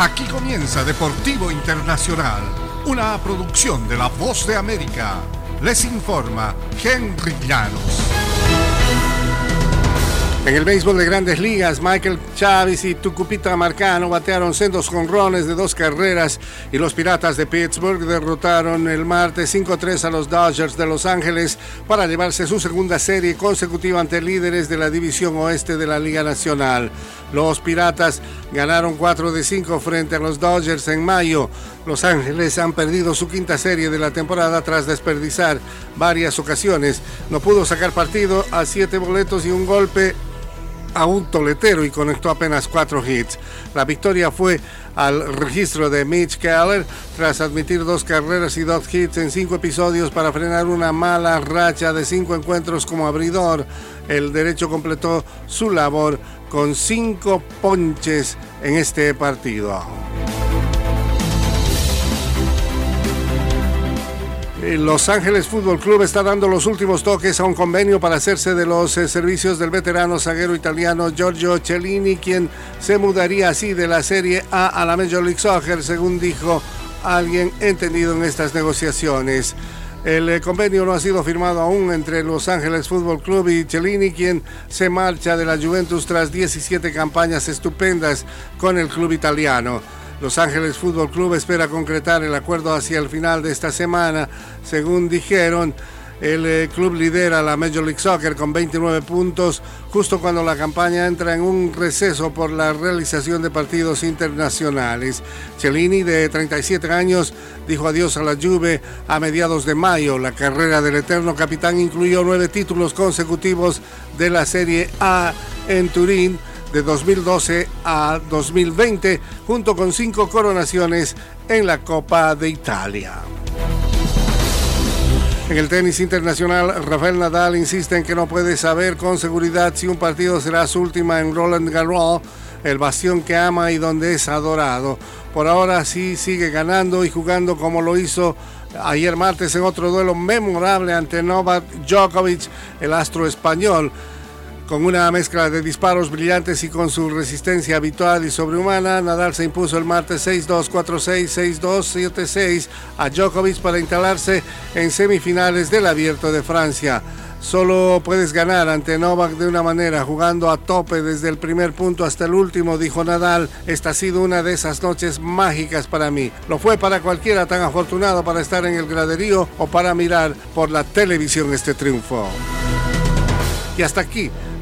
Aquí comienza Deportivo Internacional, una producción de La Voz de América. Les informa Henry Llanos. En el béisbol de grandes ligas, Michael Chávez y Tucupita Marcano batearon sendos jonrones de dos carreras y los Piratas de Pittsburgh derrotaron el martes 5-3 a los Dodgers de Los Ángeles para llevarse su segunda serie consecutiva ante líderes de la División Oeste de la Liga Nacional. Los Piratas ganaron 4 de 5 frente a los Dodgers en mayo. Los Ángeles han perdido su quinta serie de la temporada tras desperdiciar varias ocasiones. No pudo sacar partido a siete boletos y un golpe a un toletero y conectó apenas cuatro hits. La victoria fue al registro de Mitch Keller tras admitir dos carreras y dos hits en cinco episodios para frenar una mala racha de cinco encuentros como abridor. El derecho completó su labor con cinco ponches en este partido. Los Ángeles Fútbol Club está dando los últimos toques a un convenio para hacerse de los eh, servicios del veterano zaguero italiano Giorgio Cellini, quien se mudaría así de la Serie A a la Major League Soccer, según dijo alguien entendido en estas negociaciones. El eh, convenio no ha sido firmado aún entre Los Ángeles Fútbol Club y Cellini, quien se marcha de la Juventus tras 17 campañas estupendas con el club italiano. Los Ángeles Fútbol Club espera concretar el acuerdo hacia el final de esta semana. Según dijeron, el eh, club lidera la Major League Soccer con 29 puntos, justo cuando la campaña entra en un receso por la realización de partidos internacionales. Cellini, de 37 años, dijo adiós a la Juve a mediados de mayo. La carrera del eterno capitán incluyó nueve títulos consecutivos de la Serie A en Turín de 2012 a 2020, junto con cinco coronaciones en la Copa de Italia. En el tenis internacional, Rafael Nadal insiste en que no puede saber con seguridad si un partido será su última en Roland Garros, el bastión que ama y donde es adorado. Por ahora sí sigue ganando y jugando como lo hizo ayer martes en otro duelo memorable ante Novak Djokovic, el astro español. Con una mezcla de disparos brillantes y con su resistencia habitual y sobrehumana, Nadal se impuso el martes 6-2, 4-6, 6-2, 7-6 a Djokovic para instalarse en semifinales del Abierto de Francia. Solo puedes ganar ante Novak de una manera, jugando a tope desde el primer punto hasta el último, dijo Nadal. Esta ha sido una de esas noches mágicas para mí. Lo fue para cualquiera tan afortunado para estar en el graderío o para mirar por la televisión este triunfo. Y hasta aquí